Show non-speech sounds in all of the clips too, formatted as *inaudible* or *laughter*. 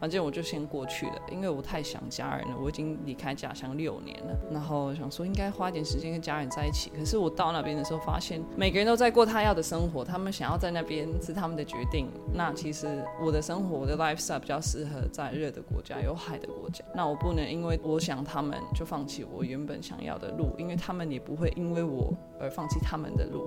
反正我就先过去了，因为我太想家人了，我已经离开家乡六年了。然后想说应该花点时间跟家人在一起。可是我到那边的时候，发现每个人都在过他要的生活，他们想要在那边是他们的决定。那其实我的生活，我的 lifestyle 比较适合在热的国家、有海的国家。那我不能因为我想他们就放弃我原本想要的路，因为他们也不会因为我而放弃他们的路。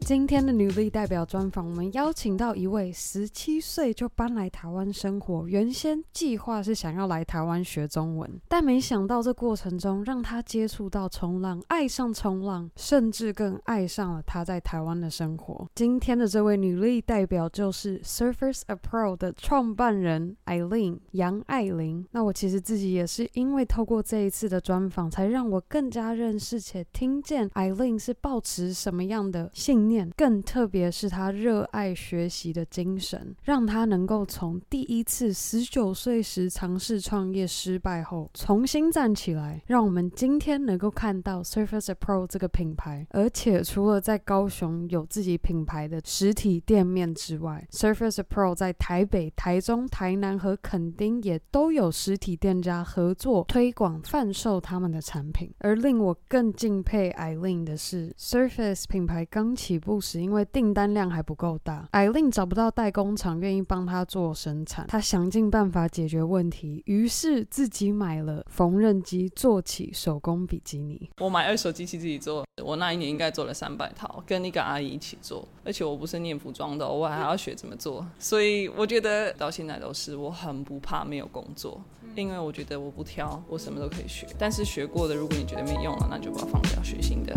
今天的女力代表专访，我们邀请到一位十七岁就搬来台湾生活，原先计划是想要来台湾学中文，但没想到这过程中让她接触到冲浪，爱上冲浪，甚至更爱上了她在台湾的生活。今天的这位女力代表就是 Surfers Apro 的创办人 Eileen 杨爱玲。那我其实自己也是因为透过这一次的专访，才让我更加认识且听见 Eileen 是抱持什么样的信念。更特别是他热爱学习的精神，让他能够从第一次十九岁时尝试创业失败后重新站起来，让我们今天能够看到 Surface Pro 这个品牌。而且除了在高雄有自己品牌的实体店面之外，Surface Pro 在台北、台中、台南和垦丁也都有实体店家合作推广贩售他们的产品。而令我更敬佩 Aileen 的是，Surface 品牌刚起。不是因为订单量还不够大，Aileen 找不到代工厂愿意帮他做生产，他想尽办法解决问题，于是自己买了缝纫机，做起手工比基尼。我买二手机器自己做，我那一年应该做了三百套，跟一个阿姨一起做，而且我不是念服装的，我还要学怎么做，所以我觉得到现在都是我很不怕没有工作，因为我觉得我不挑，我什么都可以学，但是学过的，如果你觉得没用了，那就把它放掉，学新的。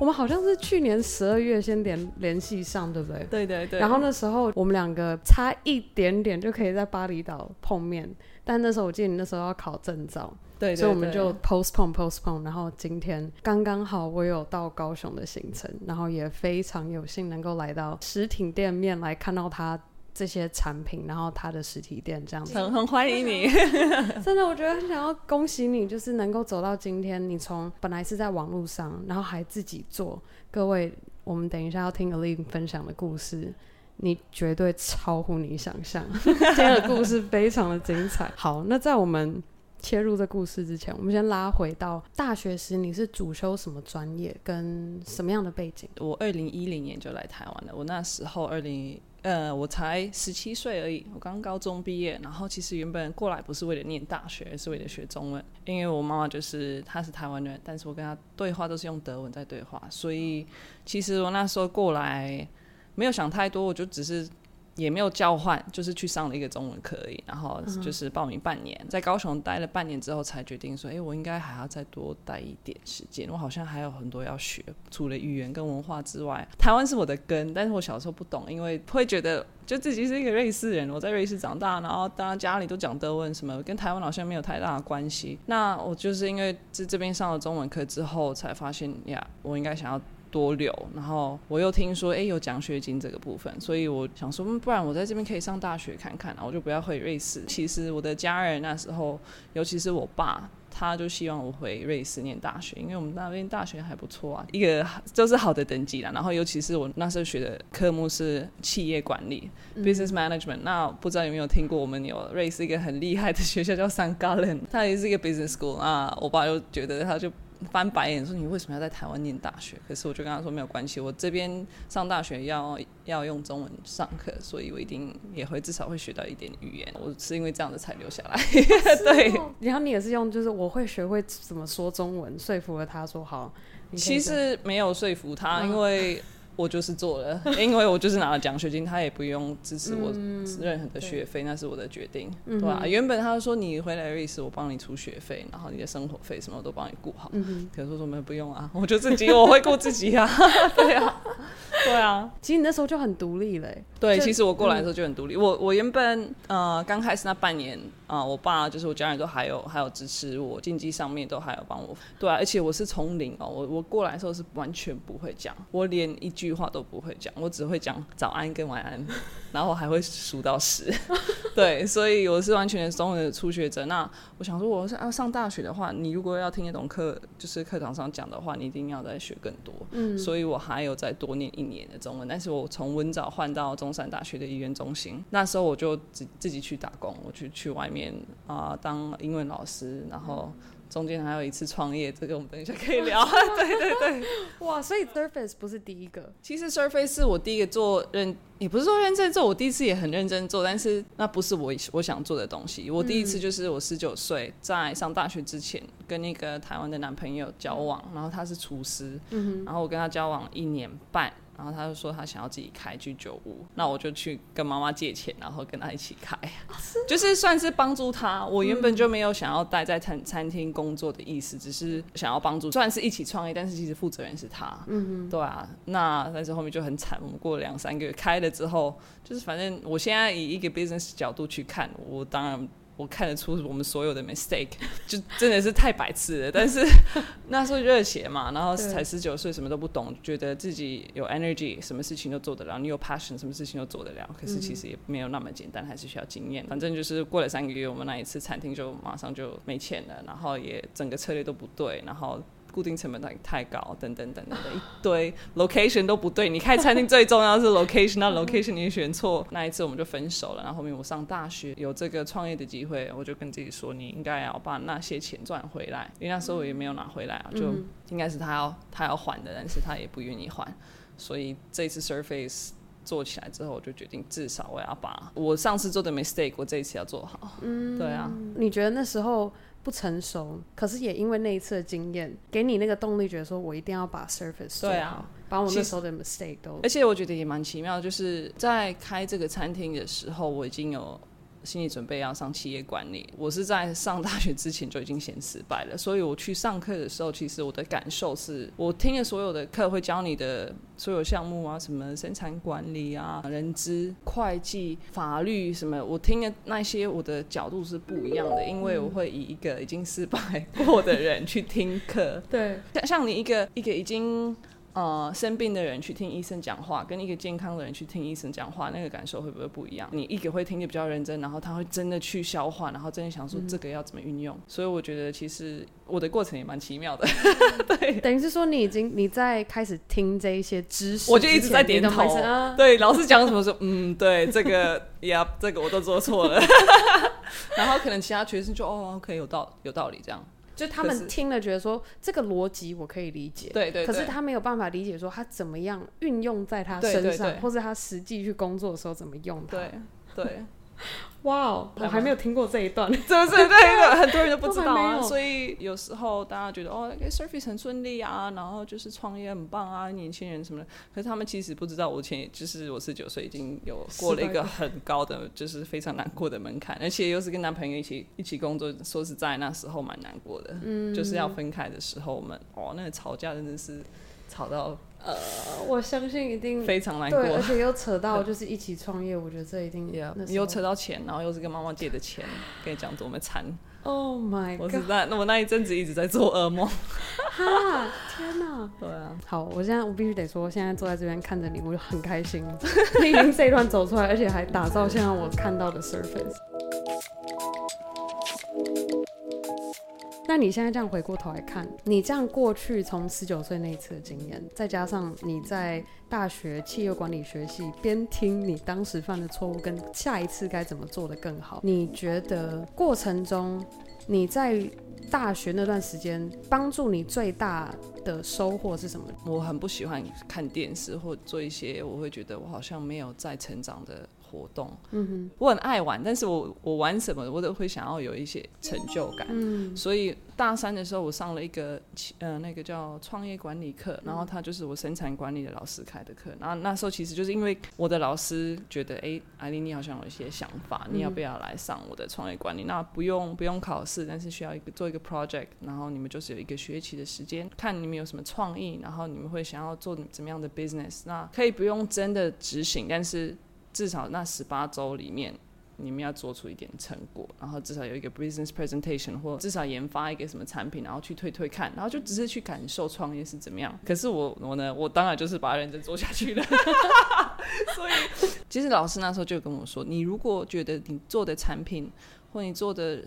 我们好像是去年十二月先联联系上，对不对？对对对。然后那时候我们两个差一点点就可以在巴厘岛碰面，但那时候我记得你那时候要考证照，对，对，对，所以我们就 postpone postpone。然后今天刚刚好我有到高雄的行程，然后也非常有幸能够来到实体店面来看到他。这些产品，然后他的实体店这样子，很很欢迎你。真的，我觉得很想要恭喜你，就是能够走到今天。你从本来是在网络上，然后还自己做。各位，我们等一下要听 Aileen 分享的故事，你绝对超乎你想象。*laughs* 今天的故事非常的精彩。好，那在我们切入这故事之前，我们先拉回到大学时，你是主修什么专业，跟什么样的背景？我二零一零年就来台湾了。我那时候二零。呃，我才十七岁而已，我刚高中毕业，然后其实原本过来不是为了念大学，而是为了学中文，因为我妈妈就是她是台湾人，但是我跟她对话都是用德文在对话，所以其实我那时候过来没有想太多，我就只是。也没有交换，就是去上了一个中文课而已，然后就是报名半年，在高雄待了半年之后，才决定说，哎，我应该还要再多待一点时间，我好像还有很多要学，除了语言跟文化之外，台湾是我的根，但是我小时候不懂，因为会觉得就自己是一个瑞士人，我在瑞士长大，然后当然家里都讲德文，什么跟台湾好像没有太大的关系。那我就是因为在这边上了中文课之后，才发现呀，我应该想要。多留，然后我又听说，哎，有奖学金这个部分，所以我想说，不然我在这边可以上大学看看，我就不要回瑞士。其实我的家人那时候，尤其是我爸，他就希望我回瑞士念大学，因为我们那边大学还不错啊，一个就是好的等级啦。然后尤其是我那时候学的科目是企业管理、嗯、（business management）。那不知道有没有听过，我们有瑞士一个很厉害的学校叫 s a n g a l e n 它也是一个 business school 啊。我爸就觉得他就。翻白眼说：“你为什么要在台湾念大学？”可是我就跟他说：“没有关系，我这边上大学要要用中文上课，所以我一定也会至少会学到一点语言。我是因为这样子才留下来。*laughs* 哦”对，然后你也是用就是我会学会怎么说中文，说服了他说好。其实没有说服他，因为。我就是做了，*laughs* 因为我就是拿了奖学金，他也不用支持我任何的学费，嗯、那是我的决定，对吧、啊？原本他说你回来瑞士，我帮你出学费，然后你的生活费什么我都帮你顾好。嗯、可是我说没有不用啊，*laughs* 我就自己我会顾自己啊，*laughs* 对啊，对啊。其实你那时候就很独立嘞。对，其实我过来的时候就很独立。嗯、我我原本呃刚开始那半年啊、呃，我爸就是我家人都还有还有支持我，经济上面都还有帮我。对啊，而且我是从零哦，我我过来的时候是完全不会讲，我连一句。话都不会讲，我只会讲早安跟晚安，*laughs* 然后还会数到十。*laughs* 对，所以我是完全的中文的初学者。那我想说，我是要上大学的话，你如果要听得懂课，就是课堂上讲的话，你一定要再学更多。嗯，所以我还有再多念一年的中文。但是我从文藻换到中山大学的医院中心，那时候我就自自己去打工，我去去外面啊、呃、当英文老师，然后。中间还有一次创业，这个我们等一下可以聊。*laughs* 对对对，哇，所以 Surface 不是第一个。其实 Surface 是我第一个做认，也不是说认真做，我第一次也很认真做，但是那不是我我想做的东西。我第一次就是我十九岁在上大学之前，跟那个台湾的男朋友交往，然后他是厨师，嗯然后我跟他交往一年半。然后他就说他想要自己开居酒屋，那我就去跟妈妈借钱，然后跟他一起开，就是算是帮助他。我原本就没有想要待在餐餐厅工作的意思，只是想要帮助，算是一起创业，但是其实负责人是他。嗯嗯，对啊。那但是后面就很惨，我们过了两三个月开了之后，就是反正我现在以一个 business 角度去看，我当然。我看得出我们所有的 mistake，*laughs* 就真的是太白痴了。但是 *laughs* 那时候热血嘛，然后才十九岁，什么都不懂，觉得自己有 energy，什么事情都做得了。你有 passion，什么事情都做得了。可是其实也没有那么简单，还是需要经验。反正就是过了三个月，我们那一次餐厅就马上就没钱了，然后也整个策略都不对，然后。固定成本太太高，等等等等的一堆 location 都不对。你开餐厅最重要是 location，那 location 你选错，那一次我们就分手了。然后后面我上大学有这个创业的机会，我就跟自己说，你应该要把那些钱赚回来。因为那时候我也没有拿回来啊，就应该是他要他要还的，但是他也不愿意还。所以这次 Surface 做起来之后，我就决定至少我要把我上次做的 mistake，我这一次要做好。嗯，对啊。你觉得那时候？不成熟，可是也因为那一次的经验，给你那个动力，觉得说我一定要把 Surface 做好，对啊，把我那时候的 mistake 都。而且我觉得也蛮奇妙，就是在开这个餐厅的时候，我已经有。心理准备要上企业管理，我是在上大学之前就已经先失败了，所以我去上课的时候，其实我的感受是，我听了所有的课会教你的所有项目啊，什么生产管理啊、人资、会计、法律什么，我听的那些我的角度是不一样的，因为我会以一个已经失败过的人去听课，*laughs* 对，像像你一个一个已经。呃，生病的人去听医生讲话，跟一个健康的人去听医生讲话，那个感受会不会不一样？你一个会听得比较认真，然后他会真的去消化，然后真的想说这个要怎么运用。嗯、所以我觉得其实我的过程也蛮奇妙的。*laughs* 对，等于是说你已经你在开始听这一些知识，我就一直在点头。啊、对，老师讲什么说，嗯，对，这个呀，这个我都做错了。*laughs* 然后可能其他学生就哦，可以有道有道理这样。就他们听了觉得说这个逻辑我可以理解，对对，可是他没有办法理解说他怎么样运用在他身上，或者他实际去工作的时候怎么用它。对对。*laughs* 哇哦，我还没有听过这一段，*laughs* 是不是？对的，*laughs* 很多人都不知道啊。所以有时候大家觉得哦，Surface 很顺利啊，然后就是创业很棒啊，年轻人什么的。可是他们其实不知道，我前就是我十九岁已经有过了一个很高的，就是非常难过的门槛，而且又是跟男朋友一起一起工作。说实在，那时候蛮难过的，嗯，就是要分开的时候，我们哦，那个吵架真的是吵到。呃，我相信一定非常难过，而且又扯到就是一起创业，我觉得这一定你又扯到钱，然后又是跟妈妈借的钱，跟你讲多么惨。Oh my *laughs* god！我那我那一阵子一直在做噩梦。哈，天哪！*laughs* 对啊。好，我现在我必须得说，现在坐在这边看着你，我就很开心。*laughs* 你已经这一段走出来，而且还打造现在我看到的 Surface。那你现在这样回过头来看，你这样过去从十九岁那一次的经验，再加上你在大学企业管理学系边听你当时犯的错误，跟下一次该怎么做的更好，你觉得过程中你在大学那段时间帮助你最大的收获是什么？我很不喜欢看电视或做一些我会觉得我好像没有在成长的。活动，嗯哼，我很爱玩，但是我我玩什么，我都会想要有一些成就感，嗯，所以大三的时候，我上了一个呃那个叫创业管理课，然后他就是我生产管理的老师开的课，然后那时候其实就是因为我的老师觉得，哎，艾琳你好像有一些想法，你要不要来上我的创业管理？那不用不用考试，但是需要一个做一个 project，然后你们就是有一个学期的时间，看你们有什么创意，然后你们会想要做怎么样的 business，那可以不用真的执行，但是。至少那十八周里面，你们要做出一点成果，然后至少有一个 business presentation，或至少研发一个什么产品，然后去推推看，然后就只是去感受创业是怎么样。可是我我呢，我当然就是把它认真做下去了。*laughs* 所以，其实老师那时候就跟我说，你如果觉得你做的产品或你做的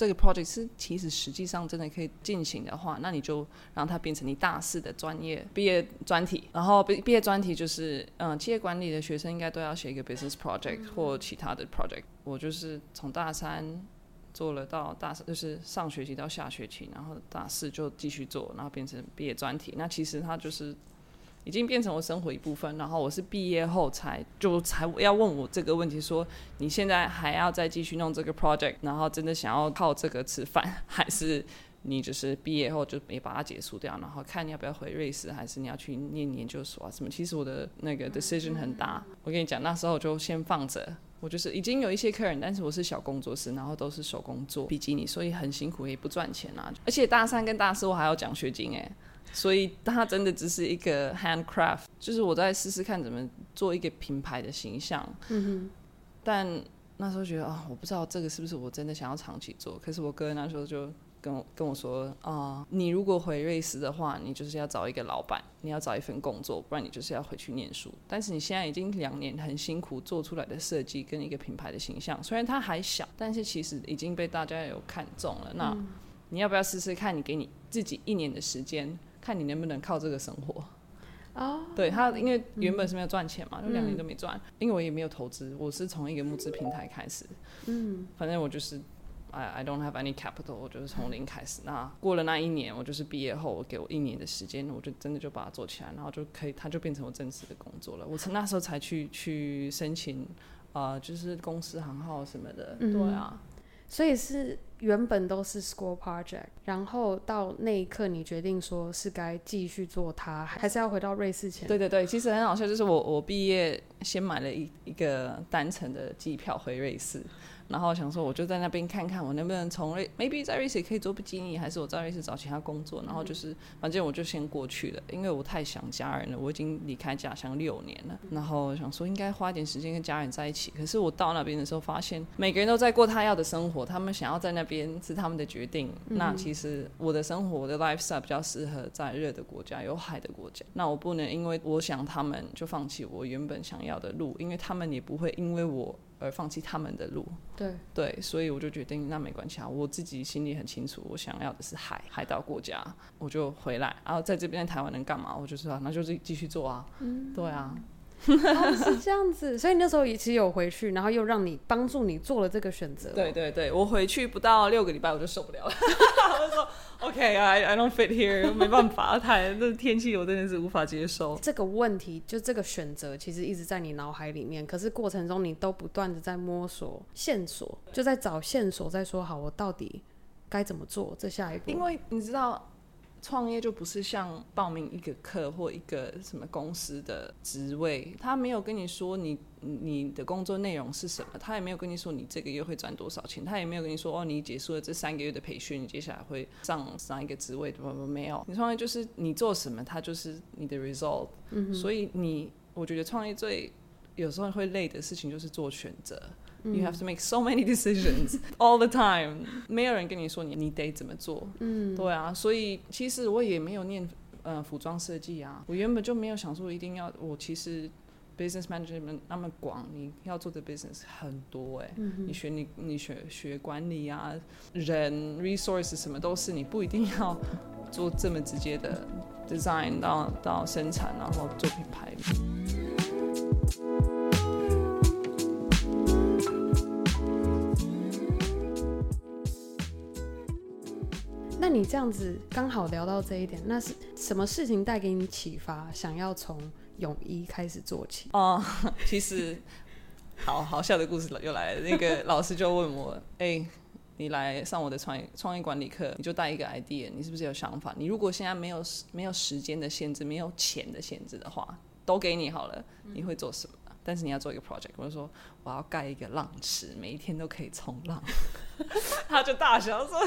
这个 project 是其实实际上真的可以进行的话，那你就让它变成你大四的专业毕业专题。然后毕毕业专题就是，嗯，企业管理的学生应该都要写一个 business project 或其他的 project。我就是从大三做了到大四，就是上学期到下学期，然后大四就继续做，然后变成毕业专题。那其实它就是。已经变成我生活一部分，然后我是毕业后才就才要问我这个问题，说你现在还要再继续弄这个 project，然后真的想要靠这个吃饭，还是你就是毕业后就没把它结束掉，然后看你要不要回瑞士，还是你要去念研究所啊什么？其实我的那个 decision 很大，我跟你讲，那时候就先放着，我就是已经有一些客人，但是我是小工作室，然后都是手工做比基尼，所以很辛苦也不赚钱啊，而且大三跟大四我还要奖学金哎。所以它真的只是一个 handcraft，就是我在试试看怎么做一个品牌的形象。嗯哼。但那时候觉得啊，我不知道这个是不是我真的想要长期做。可是我哥那时候就跟我跟我说啊，你如果回瑞士的话，你就是要找一个老板，你要找一份工作，不然你就是要回去念书。但是你现在已经两年很辛苦做出来的设计跟一个品牌的形象，虽然它还小，但是其实已经被大家有看中了。那你要不要试试看？你给你自己一年的时间。看你能不能靠这个生活哦。Oh, 对他，因为原本是没有赚钱嘛，就两、嗯、年都没赚。因为我也没有投资，我是从一个募资平台开始。嗯，反正我就是，I I don't have any capital，我就是从零开始。那过了那一年，我就是毕业后，我给我一年的时间，我就真的就把它做起来，然后就可以，它就变成我正式的工作了。我从那时候才去去申请，呃，就是公司行号什么的。嗯、对啊，所以是。原本都是 school project，然后到那一刻你决定说是该继续做它，还是要回到瑞士前？对对对，其实很好笑，就是我我毕业先买了一一个单程的机票回瑞士。然后想说，我就在那边看看，我能不能从瑞，maybe 在瑞士可以做比基尼，还是我在瑞士找其他工作。然后就是，反正我就先过去了，因为我太想家人了，我已经离开家乡六年了。然后想说，应该花点时间跟家人在一起。可是我到那边的时候，发现每个人都在过他要的生活，他们想要在那边是他们的决定。那其实我的生活，我的 lifestyle 比较适合在热的国家、有海的国家。那我不能因为我想他们就放弃我原本想要的路，因为他们也不会因为我。而放弃他们的路，对。对，所以我就决定那没关系啊，我自己心里很清楚，我想要的是海海岛国家，我就回来，然后在这边台湾能干嘛？我就说啊，那就是继续做啊，嗯，对啊。哦，是这样子，所以你那时候也其实有回去，然后又让你帮助你做了这个选择。对对对，我回去不到六个礼拜我就受不了了，*laughs* 我就说 OK，I I don't fit here，没办法，太那天气我真的是无法接受。这个问题就这个选择其实一直在你脑海里面，可是过程中你都不断的在摸索线索，就在找线索，在说好我到底该怎么做这下一步。因为你知道。创业就不是像报名一个课或一个什么公司的职位，他没有跟你说你你的工作内容是什么，他也没有跟你说你这个月会赚多少钱，他也没有跟你说哦，你结束了这三个月的培训，你接下来会上上一个职位，不不没有，你创业就是你做什么，它就是你的 result，嗯，所以你我觉得创业最有时候会累的事情就是做选择。You have to make so many *laughs* decisions all the time。没有人跟你说你你得怎么做。嗯，对啊，所以其实我也没有念呃服装设计啊。我原本就没有想说一定要。我其实 business management 那么广，你要做的 business 很多哎、欸。嗯。你学你你学学管理啊，人 resources 什么都是，你不一定要做这么直接的 design 到到生产，然后做品牌。你这样子刚好聊到这一点，那是什么事情带给你启发，想要从泳衣开始做起？哦，*laughs* 其实好好笑的故事又来了。那个老师就问我：“哎、你来上我的创业创业管理课，你就带一个 idea，你是不是有想法？你如果现在没有没有时间的限制，没有钱的限制的话，都给你好了，你会做什么？”但是你要做一个 project，我就说我要盖一个浪池，每一天都可以冲浪。*laughs* 他就大笑说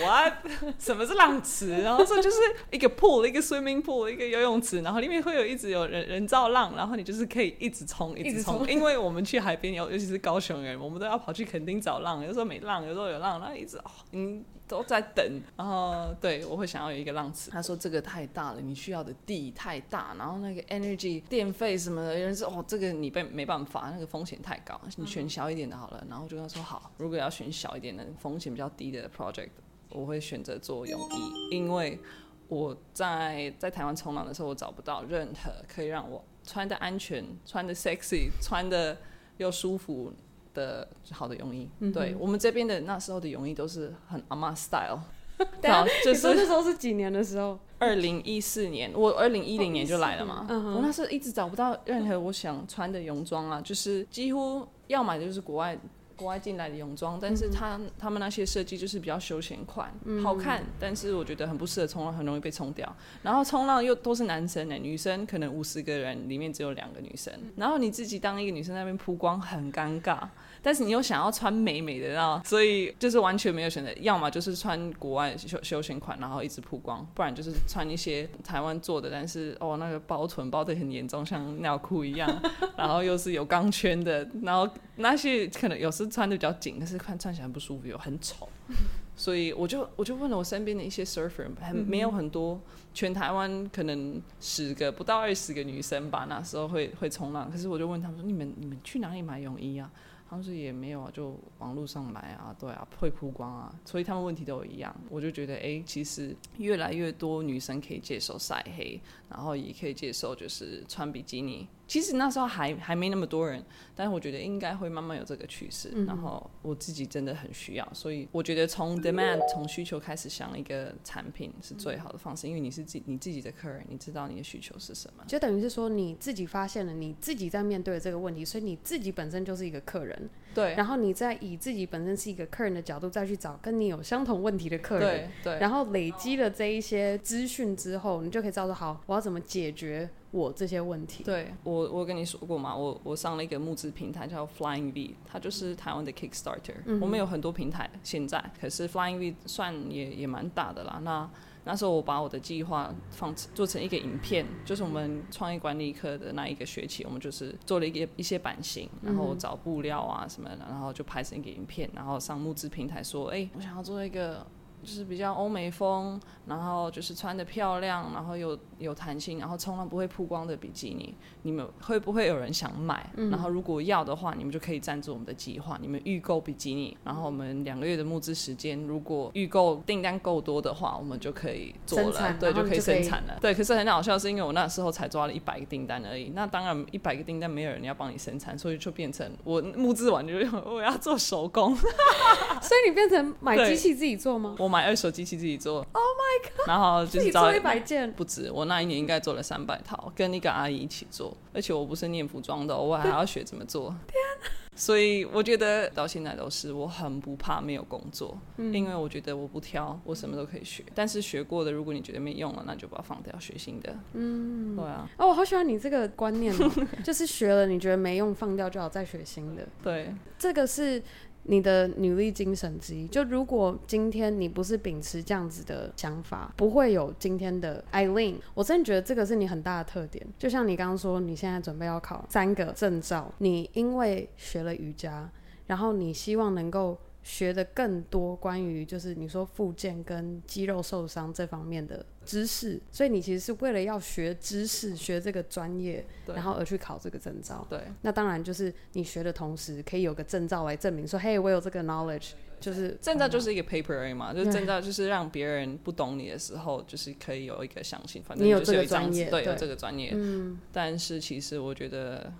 ：“What？什么是浪池？然后说就是一个 pool，一个 swimming pool，一个游泳池，然后里面会有一直有人人造浪，然后你就是可以一直冲，一直冲。因为我们去海边，尤尤其是高雄人，我们都要跑去垦丁找浪，有时候没浪，有时候有浪，然后一直哦，嗯。” *laughs* 都在等，然后对我会想要有一个浪池。他说这个太大了，你需要的地太大，然后那个 energy 电费什么的，有人说哦，这个你被没办法，那个风险太高，你选小一点的好了。然后就跟他说好，如果要选小一点的，风险比较低的 project，我会选择做泳衣，因为我在在台湾冲浪的时候，我找不到任何可以让我穿的安全、穿的 sexy、穿的又舒服。的好的泳衣，嗯、对我们这边的那时候的泳衣都是很阿妈 style，*laughs* 对啊就是那时候是几年的时候，*laughs* 二零一四年，我二零一零年就来了嘛，我那时候一直找不到任何我想穿的泳装啊，就是几乎要买的就是国外。国外进来的泳装，但是他他们那些设计就是比较休闲款，嗯、好看，但是我觉得很不适合冲浪，很容易被冲掉。然后冲浪又都是男生呢，女生可能五十个人里面只有两个女生，然后你自己当一个女生在那边曝光很尴尬，但是你又想要穿美美的，然后所以就是完全没有选择，要么就是穿国外休休闲款，然后一直曝光，不然就是穿一些台湾做的，但是哦那个包臀包的很严重，像尿裤一样，然后又是有钢圈的，然后那些可能有时。穿的比较紧，但是看穿起来很不舒服，又很丑，*laughs* 所以我就我就问了我身边的一些 surfer，还没有很多，全台湾可能十个不到二十个女生吧，那时候会会冲浪，可是我就问他们说，你们你们去哪里买泳衣啊？好像是也没有啊，就网络上买啊，对啊，会曝光啊，所以他们问题都一样。我就觉得，哎、其实越来越多女生可以接受晒黑，然后也可以接受就是穿比基尼。其实那时候还还没那么多人，但是我觉得应该会慢慢有这个趋势。嗯、然后我自己真的很需要，所以我觉得从 demand 从需求开始想一个产品是最好的方式，因为你是自己你自己的客人，你知道你的需求是什么。就等于是说你自己发现了你自己在面对这个问题，所以你自己本身就是一个客人。对，然后你再以自己本身是一个客人的角度，再去找跟你有相同问题的客人，对，对，然后累积了这一些资讯之后，你就可以知道说，好，我要怎么解决我这些问题。对，我，我跟你说过嘛，我我上了一个募资平台叫 Flying V，它就是台湾的 Kickstarter。嗯。我们有很多平台现在，可是 Flying V 算也也蛮大的啦。那那时候我把我的计划放做成一个影片，就是我们创业管理课的那一个学期，我们就是做了一个一些版型，然后找布料啊什么的，然后就拍成一个影片，然后上募资平台说，哎、欸，我想要做一个。就是比较欧美风，然后就是穿的漂亮，然后有有弹性，然后冲浪不会曝光的比基尼，你们会不会有人想买？嗯、然后如果要的话，你们就可以赞助我们的计划，你们预购比基尼，然后我们两个月的募资时间，如果预购订单够多的话，我们就可以做了，产对，就可以生产了。对，可是很好笑，是因为我那时候才抓了一百个订单而已，那当然一百个订单没有人要帮你生产，所以就变成我募资完就我要做手工，*laughs* 所以你变成买机器自己做吗？我买二手机器自己做，Oh my god！然后就是做一百件，不止。我那一年应该做了三百套，跟一个阿姨一起做。而且我不是念服装的，我还要学怎么做。天哪！所以我觉得到现在都是，我很不怕没有工作，嗯、因为我觉得我不挑，我什么都可以学。但是学过的，如果你觉得没用了，那就把它放掉，学新的。嗯，对啊。哦，我好喜欢你这个观念哦，*laughs* 就是学了你觉得没用，放掉就好，再学新的。对，这个是。你的努力精神之一，就如果今天你不是秉持这样子的想法，不会有今天的 Aileen。我真的觉得这个是你很大的特点。就像你刚刚说，你现在准备要考三个证照，你因为学了瑜伽，然后你希望能够。学的更多关于就是你说复健跟肌肉受伤这方面的知识，所以你其实是为了要学知识、学这个专业，然后而去考这个证照。对，那当然就是你学的同时，可以有个证照来证明说，嘿，我有这个 knowledge，就是证照就是一个 paper 而已嘛，就是证照就是让别人不懂你的时候，就是可以有一个相信，反正就是有一张纸，对，有这个专业。嗯，但是其实我觉得。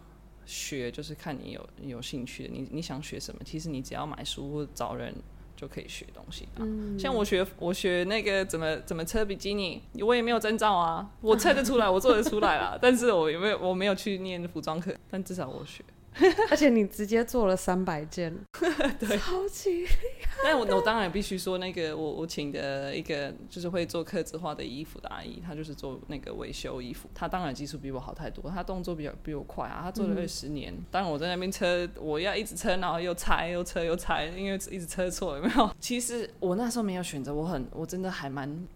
学就是看你有有兴趣的，你你想学什么？其实你只要买书或找人就可以学东西。嗯，像我学我学那个怎么怎么车比基尼，我也没有证照啊，我测得出来，我做得出来啦。*laughs* 但是我有没有我没有去念服装课，但至少我学。*laughs* 而且你直接做了三百件，*laughs* 对，超级。但我我当然必须说，那个我我请的一个就是会做刻字化的衣服的阿姨，她就是做那个维修衣服，她当然技术比我好太多，她动作比较比我快啊，她做了二十年。嗯、当然我在那边车，我要一直车，然后又拆又车又拆，因为一直车错，有没有？其实我那时候没有选择，我很我真的还蛮。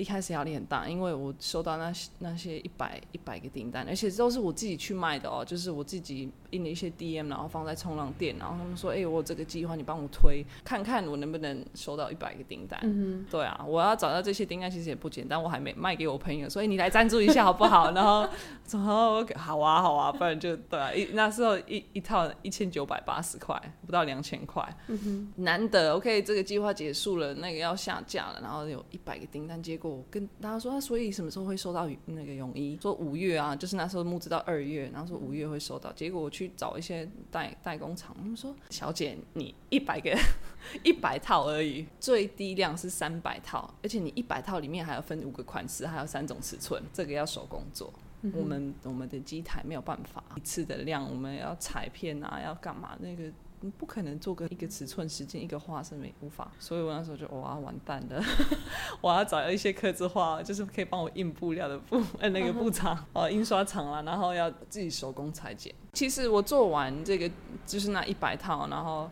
一开始压力很大，因为我收到那些那些一百一百个订单，而且都是我自己去卖的哦，就是我自己印了一些 DM，然后放在冲浪店，然后他们说，哎、欸，我有这个计划，你帮我推，看看我能不能收到一百个订单。嗯哼，对啊，我要找到这些订单其实也不简单，我还没卖给我朋友，所以你来赞助一下好不好？然后然后好啊好啊，不然就对啊，一那时候一一套一千九百八十块，不到两千块，嗯哼，难得 OK，这个计划结束了，那个要下架了，然后有一百个订单，结果。我跟大家说，他所以什么时候会收到那个泳衣？说五月啊，就是那时候募资到二月，然后说五月会收到。结果我去找一些代代工厂，他们说：“小姐，你一百个 *laughs* 一百套而已，最低量是三百套，而且你一百套里面还要分五个款式，还有三种尺寸，这个要手工做。嗯、我们我们的机台没有办法一次的量，我们要裁片啊，要干嘛那个。”你不可能做个一个尺寸时间一个画是没无法，所以我那时候就哇完蛋了，*laughs* 我要找一些刻字化，就是可以帮我印布料的布呃 *laughs* 那个布厂 *laughs* 哦、uh. 印刷厂啦，然后要自己手工裁剪。其实我做完这个就是那一百套，然后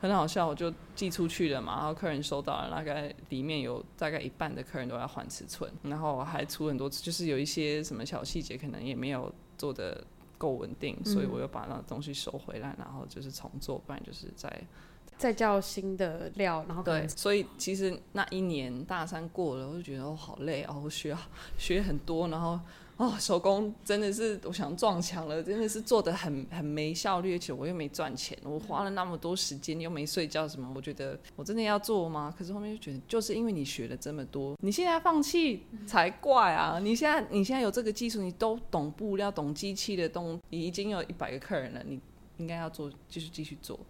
很好笑，我就寄出去了嘛，然后客人收到了，大概里面有大概一半的客人都要换尺寸，然后我还出很多次，就是有一些什么小细节可能也没有做的。够稳定，所以我又把那东西收回来，嗯、然后就是重做，不然就是再再叫新的料，然后对，所以其实那一年大三过了，我就觉得我好累哦，我学学很多，然后。哦，手工真的是我想撞墙了，真的是做的很很没效率，而且我又没赚钱，我花了那么多时间又没睡觉什么，我觉得我真的要做吗？可是后面就觉得，就是因为你学了这么多，你现在放弃才怪啊！你现在你现在有这个技术，你都懂布料、懂机器的东，你已经有一百个客人了，你应该要做，继续继续做。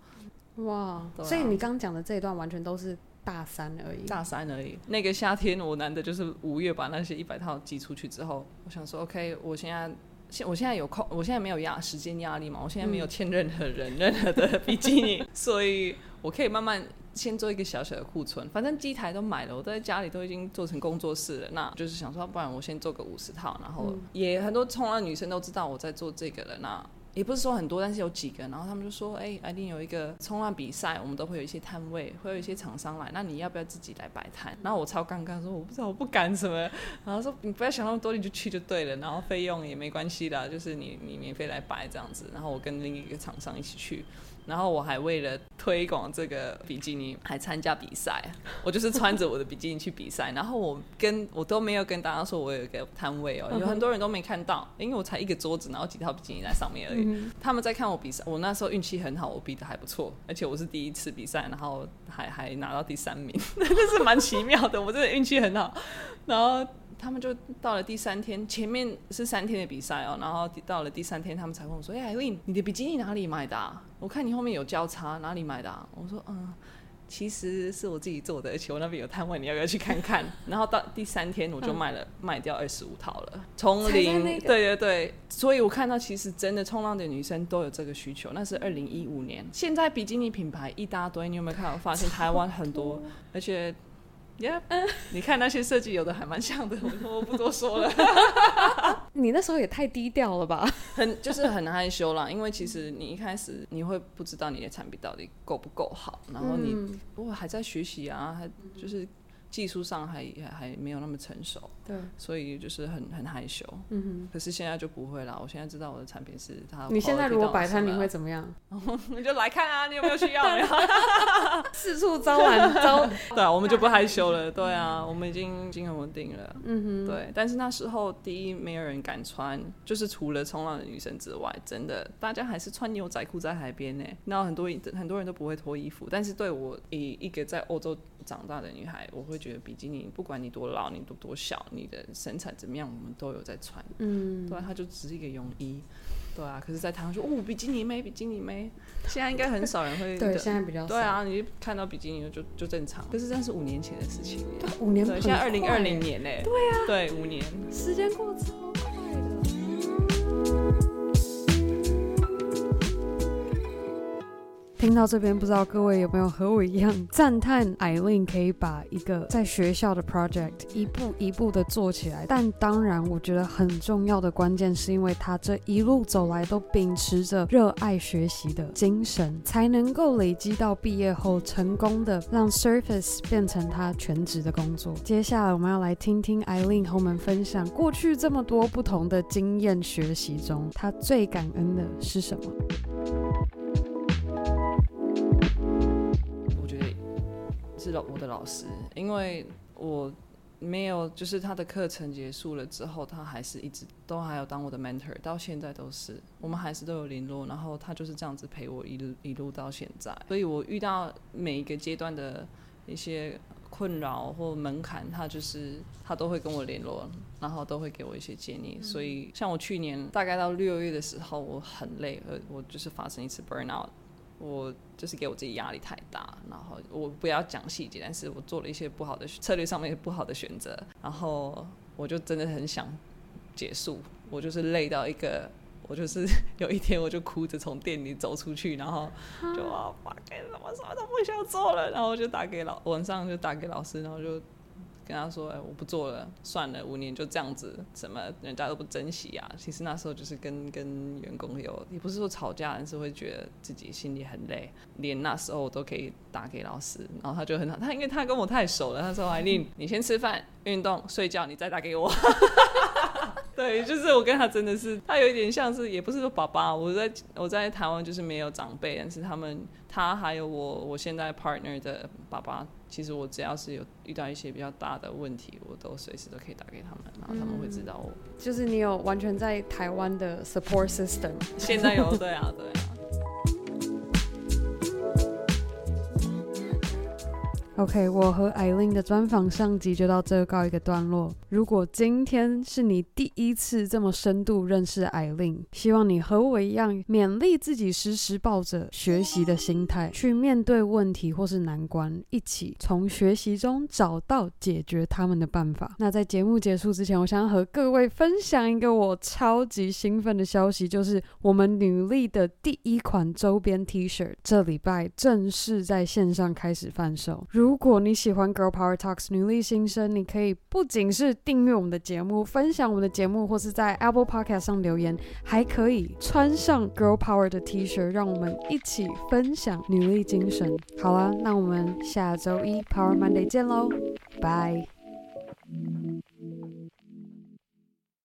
哇，啊、所以你刚讲的这一段完全都是。大三而已，大三而已。那个夏天，我难得就是五月把那些一百套寄出去之后，我想说，OK，我现在现我现在有空，我现在没有压时间压力嘛，我现在没有欠任何人、嗯、*laughs* 任何的比基尼，所以我可以慢慢先做一个小小的库存。反正机台都买了，我在家里都已经做成工作室了，那就是想说，不然我先做个五十套，然后也很多冲浪女生都知道我在做这个了，那。也不是说很多，但是有几个，然后他们就说：“哎、欸，一定有一个冲浪比赛，我们都会有一些摊位，会有一些厂商来，那你要不要自己来摆摊？”然后我超尴尬，说：“我不知道，我不敢什么。”然后说：“你不要想那么多，你就去就对了，然后费用也没关系的，就是你你免费来摆这样子。”然后我跟另一个厂商一起去。然后我还为了推广这个比基尼，还参加比赛。*laughs* 我就是穿着我的比基尼去比赛，然后我跟我都没有跟大家说我有一个摊位哦，有很多人都没看到，因为我才一个桌子，然后几套比基尼在上面而已。嗯、他们在看我比赛，我那时候运气很好，我比的还不错，而且我是第一次比赛，然后还还拿到第三名，*laughs* 真是蛮奇妙的，我真的运气很好。然后。他们就到了第三天，前面是三天的比赛哦，然后到了第三天，他们才问我说：“哎，艾琳，你的比基尼哪里买的啊？我看你后面有交叉，哪里买的啊？”我说：“嗯，其实是我自己做的，而且我那边有摊位，你要不要去看看？”然后到第三天，我就卖了，嗯、*laughs* 卖掉二十五套了，从零，那个、对对对，所以我看到其实真的冲浪的女生都有这个需求。那是二零一五年，现在比基尼品牌一大堆，你有没有看到？我发现台湾很，多而且。你看那些设计有的还蛮像的，我 *laughs* 我不多说了。*laughs* 你那时候也太低调了吧？*laughs* 很就是很害羞啦，因为其实你一开始你会不知道你的产品到底够不够好，然后你不过、嗯、还在学习啊，还就是。技术上还还还没有那么成熟，对，所以就是很很害羞。嗯哼，可是现在就不会了。我现在知道我的产品是它。你现在如果摆摊，你会怎么样？*laughs* 你就来看啊，你有没有需要？*laughs* 四处招揽招。*laughs* 对啊，我们就不害羞了。对啊，我们已经已经很稳定了。嗯哼，对。但是那时候第一没有人敢穿，就是除了冲浪的女生之外，真的大家还是穿牛仔裤在海边呢。然后很多很多人都不会脱衣服，但是对我以一个在欧洲长大的女孩，我会觉得比基尼不管你多老，你多多小，你的身材怎么样，我们都有在穿。嗯，对啊，它就只是一个泳衣，对啊。可是，在台湾说哦，比基尼妹，比基尼妹，*laughs* 现在应该很少人会。对，现在比较少。对啊，你看到比基尼就就正常。可是，这是五年前的事情。对，五年。对，现在二零二零年呢？对啊。对，五年。时间过超听到这边，不知道各位有没有和我一样赞叹 Aileen 可以把一个在学校的 project 一步一步的做起来？但当然，我觉得很重要的关键是因为他这一路走来都秉持着热爱学习的精神，才能够累积到毕业后成功的让 Surface 变成他全职的工作。接下来我们要来听听 Aileen 和我们分享过去这么多不同的经验学习中，他最感恩的是什么？是老我的老师，因为我没有就是他的课程结束了之后，他还是一直都还有当我的 mentor，到现在都是，我们还是都有联络，然后他就是这样子陪我一路一路到现在，所以我遇到每一个阶段的一些。困扰或门槛，他就是他都会跟我联络，然后都会给我一些建议。所以像我去年大概到六月的时候，我很累，呃，我就是发生一次 burnout，我就是给我自己压力太大，然后我不要讲细节，但是我做了一些不好的策略上面不好的选择，然后我就真的很想结束，我就是累到一个。我就是有一天，我就哭着从店里走出去，然后 *laughs* 就啊，发给什么什么都不想做了，然后我就打给老晚上就打给老师，然后就跟他说：“哎，我不做了，算了，五年就这样子，什么人家都不珍惜啊。”其实那时候就是跟跟员工有，也不是说吵架，但是会觉得自己心里很累。连那时候我都可以打给老师，然后他就很好，他因为他跟我太熟了，他说：“艾琳，你先吃饭、运动、睡觉，你再打给我。*laughs* ”对，就是我跟他真的是，他有一点像是，也不是说爸爸。我在我在台湾就是没有长辈，但是他们他还有我我现在 partner 的爸爸，其实我只要是有遇到一些比较大的问题，我都随时都可以打给他们，然后他们会知道我。嗯，就是你有完全在台湾的 support system，现在有，对啊，对啊。OK，我和艾琳的专访上集就到这告一个段落。如果今天是你第一次这么深度认识艾琳希望你和我一样勉励自己，时时抱着学习的心态去面对问题或是难关，一起从学习中找到解决他们的办法。那在节目结束之前，我想和各位分享一个我超级兴奋的消息，就是我们女力的第一款周边 T 恤，这礼拜正式在线上开始贩售。如果你喜欢 Girl Power Talks 女力新生，你可以不仅是订阅我们的节目，分享我们的节目，或是在 Apple Podcast 上留言，还可以穿上 Girl Power 的 T 恤，让我们一起分享女力精神。好啦，那我们下周一 Power Monday 见喽，拜。